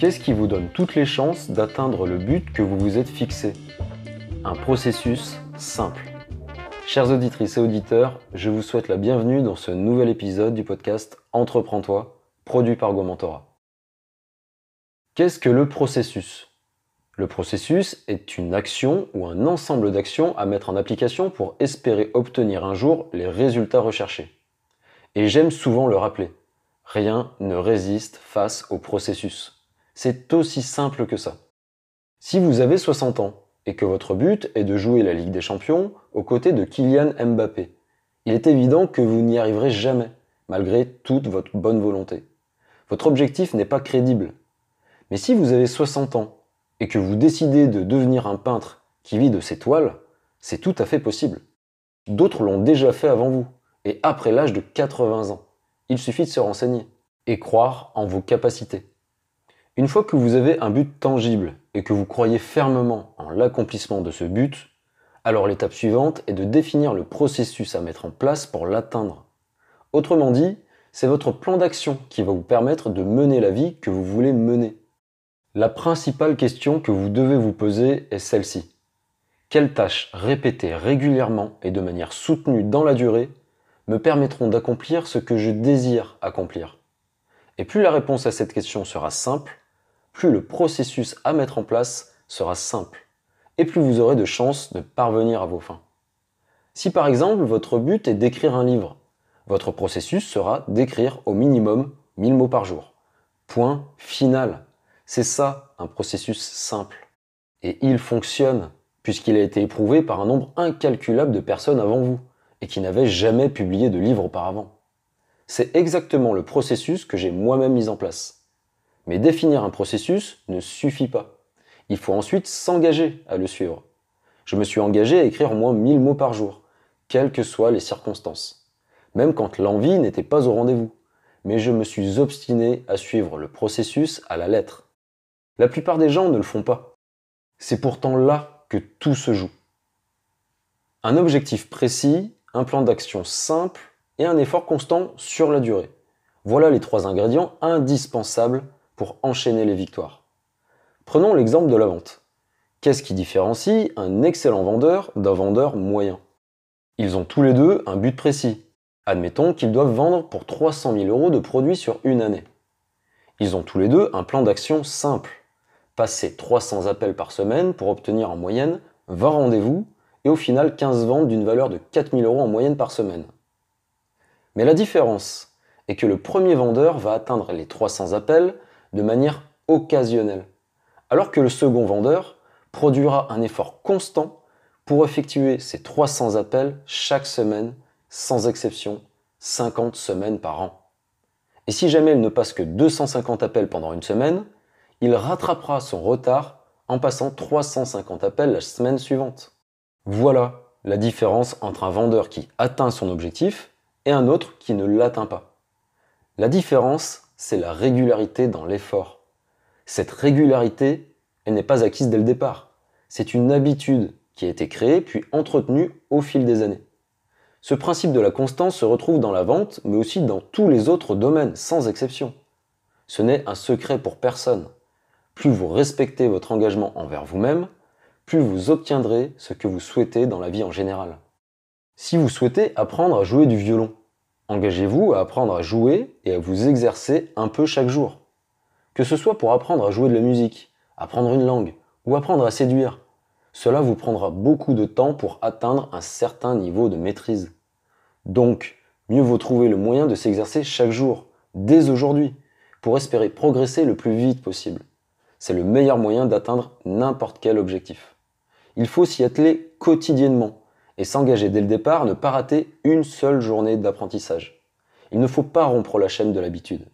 Qu'est-ce qui vous donne toutes les chances d'atteindre le but que vous vous êtes fixé? Un processus simple. Chers auditrices et auditeurs, je vous souhaite la bienvenue dans ce nouvel épisode du podcast Entreprends-toi, produit par Gomentora. Qu'est-ce que le processus? Le processus est une action ou un ensemble d'actions à mettre en application pour espérer obtenir un jour les résultats recherchés. Et j'aime souvent le rappeler. Rien ne résiste face au processus. C'est aussi simple que ça. Si vous avez 60 ans et que votre but est de jouer la Ligue des Champions aux côtés de Kylian Mbappé, il est évident que vous n'y arriverez jamais, malgré toute votre bonne volonté. Votre objectif n'est pas crédible. Mais si vous avez 60 ans et que vous décidez de devenir un peintre qui vit de ses toiles, c'est tout à fait possible. D'autres l'ont déjà fait avant vous, et après l'âge de 80 ans. Il suffit de se renseigner et croire en vos capacités. Une fois que vous avez un but tangible et que vous croyez fermement en l'accomplissement de ce but, alors l'étape suivante est de définir le processus à mettre en place pour l'atteindre. Autrement dit, c'est votre plan d'action qui va vous permettre de mener la vie que vous voulez mener. La principale question que vous devez vous poser est celle-ci. Quelles tâches répétées régulièrement et de manière soutenue dans la durée me permettront d'accomplir ce que je désire accomplir? Et plus la réponse à cette question sera simple, plus le processus à mettre en place sera simple, et plus vous aurez de chances de parvenir à vos fins. Si par exemple votre but est d'écrire un livre, votre processus sera d'écrire au minimum 1000 mots par jour. Point final. C'est ça un processus simple. Et il fonctionne, puisqu'il a été éprouvé par un nombre incalculable de personnes avant vous et qui n'avait jamais publié de livre auparavant. C'est exactement le processus que j'ai moi-même mis en place. Mais définir un processus ne suffit pas. Il faut ensuite s'engager à le suivre. Je me suis engagé à écrire au moins 1000 mots par jour, quelles que soient les circonstances. Même quand l'envie n'était pas au rendez-vous. Mais je me suis obstiné à suivre le processus à la lettre. La plupart des gens ne le font pas. C'est pourtant là que tout se joue. Un objectif précis un plan d'action simple et un effort constant sur la durée. Voilà les trois ingrédients indispensables enchaîner les victoires. Prenons l'exemple de la vente. Qu'est-ce qui différencie un excellent vendeur d'un vendeur moyen? Ils ont tous les deux un but précis. Admettons qu'ils doivent vendre pour 300 000 euros de produits sur une année. Ils ont tous les deux un plan d'action simple. Passer 300 appels par semaine pour obtenir en moyenne 20 rendez-vous et au final 15 ventes d'une valeur de 4000 euros en moyenne par semaine. Mais la différence est que le premier vendeur va atteindre les 300 appels de manière occasionnelle, alors que le second vendeur produira un effort constant pour effectuer ces 300 appels chaque semaine, sans exception, 50 semaines par an. Et si jamais il ne passe que 250 appels pendant une semaine, il rattrapera son retard en passant 350 appels la semaine suivante. Voilà la différence entre un vendeur qui atteint son objectif et un autre qui ne l'atteint pas. La différence, c'est la régularité dans l'effort. Cette régularité, elle n'est pas acquise dès le départ. C'est une habitude qui a été créée puis entretenue au fil des années. Ce principe de la constance se retrouve dans la vente, mais aussi dans tous les autres domaines, sans exception. Ce n'est un secret pour personne. Plus vous respectez votre engagement envers vous-même, plus vous obtiendrez ce que vous souhaitez dans la vie en général. Si vous souhaitez apprendre à jouer du violon, engagez-vous à apprendre à jouer et à vous exercer un peu chaque jour. Que ce soit pour apprendre à jouer de la musique, apprendre une langue ou apprendre à séduire, cela vous prendra beaucoup de temps pour atteindre un certain niveau de maîtrise. Donc, mieux vaut trouver le moyen de s'exercer chaque jour, dès aujourd'hui, pour espérer progresser le plus vite possible. C'est le meilleur moyen d'atteindre n'importe quel objectif. Il faut s'y atteler quotidiennement et s'engager dès le départ ne pas rater une seule journée d'apprentissage. Il ne faut pas rompre la chaîne de l'habitude.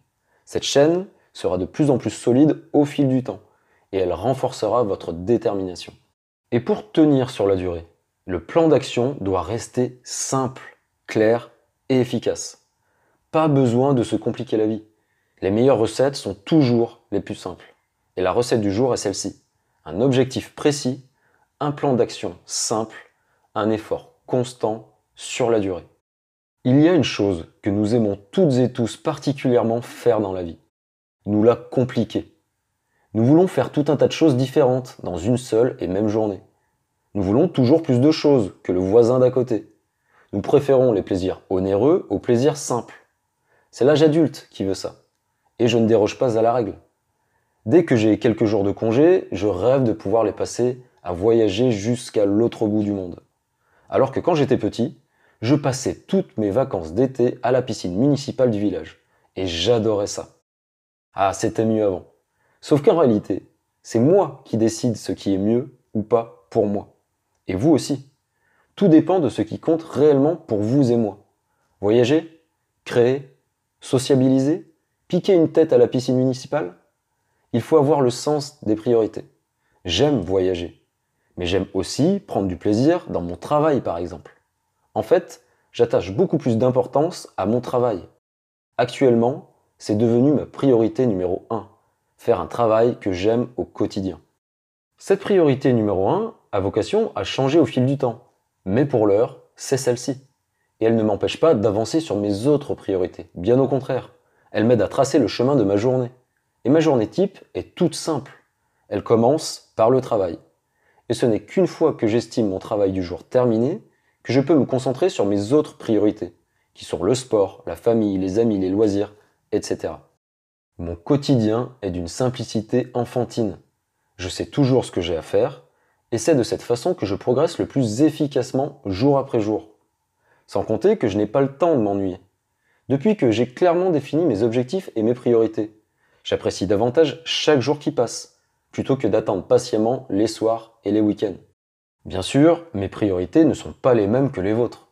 Cette chaîne sera de plus en plus solide au fil du temps et elle renforcera votre détermination. Et pour tenir sur la durée, le plan d'action doit rester simple, clair et efficace. Pas besoin de se compliquer la vie. Les meilleures recettes sont toujours les plus simples. Et la recette du jour est celle-ci. Un objectif précis un plan d'action simple, un effort constant sur la durée. Il y a une chose que nous aimons toutes et tous particulièrement faire dans la vie. Nous la compliquer. Nous voulons faire tout un tas de choses différentes dans une seule et même journée. Nous voulons toujours plus de choses que le voisin d'à côté. Nous préférons les plaisirs onéreux aux plaisirs simples. C'est l'âge adulte qui veut ça. Et je ne déroge pas à la règle. Dès que j'ai quelques jours de congé, je rêve de pouvoir les passer à voyager jusqu'à l'autre bout du monde. Alors que quand j'étais petit, je passais toutes mes vacances d'été à la piscine municipale du village. Et j'adorais ça. Ah, c'était mieux avant. Sauf qu'en réalité, c'est moi qui décide ce qui est mieux ou pas pour moi. Et vous aussi. Tout dépend de ce qui compte réellement pour vous et moi. Voyager Créer Sociabiliser Piquer une tête à la piscine municipale Il faut avoir le sens des priorités. J'aime voyager. Mais j'aime aussi prendre du plaisir dans mon travail, par exemple. En fait, j'attache beaucoup plus d'importance à mon travail. Actuellement, c'est devenu ma priorité numéro 1 faire un travail que j'aime au quotidien. Cette priorité numéro 1 a vocation à changer au fil du temps, mais pour l'heure, c'est celle-ci. Et elle ne m'empêche pas d'avancer sur mes autres priorités, bien au contraire. Elle m'aide à tracer le chemin de ma journée. Et ma journée type est toute simple. Elle commence par le travail. Et ce n'est qu'une fois que j'estime mon travail du jour terminé que je peux me concentrer sur mes autres priorités, qui sont le sport, la famille, les amis, les loisirs, etc. Mon quotidien est d'une simplicité enfantine. Je sais toujours ce que j'ai à faire, et c'est de cette façon que je progresse le plus efficacement jour après jour. Sans compter que je n'ai pas le temps de m'ennuyer. Depuis que j'ai clairement défini mes objectifs et mes priorités, j'apprécie davantage chaque jour qui passe, plutôt que d'attendre patiemment les soirs et les week-ends. Bien sûr, mes priorités ne sont pas les mêmes que les vôtres.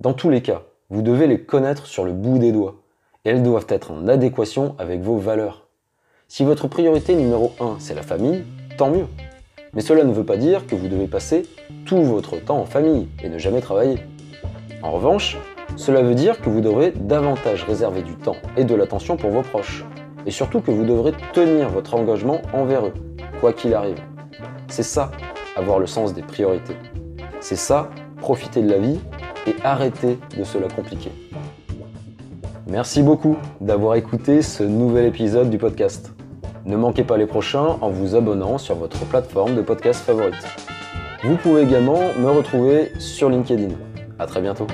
Dans tous les cas, vous devez les connaître sur le bout des doigts et elles doivent être en adéquation avec vos valeurs. Si votre priorité numéro 1 c'est la famille, tant mieux. Mais cela ne veut pas dire que vous devez passer tout votre temps en famille et ne jamais travailler. En revanche, cela veut dire que vous devrez davantage réserver du temps et de l'attention pour vos proches. Et surtout que vous devrez tenir votre engagement envers eux, quoi qu'il arrive. C'est ça, avoir le sens des priorités. C'est ça, profiter de la vie et arrêter de se la compliquer. Merci beaucoup d'avoir écouté ce nouvel épisode du podcast. Ne manquez pas les prochains en vous abonnant sur votre plateforme de podcast favorite. Vous pouvez également me retrouver sur LinkedIn. À très bientôt.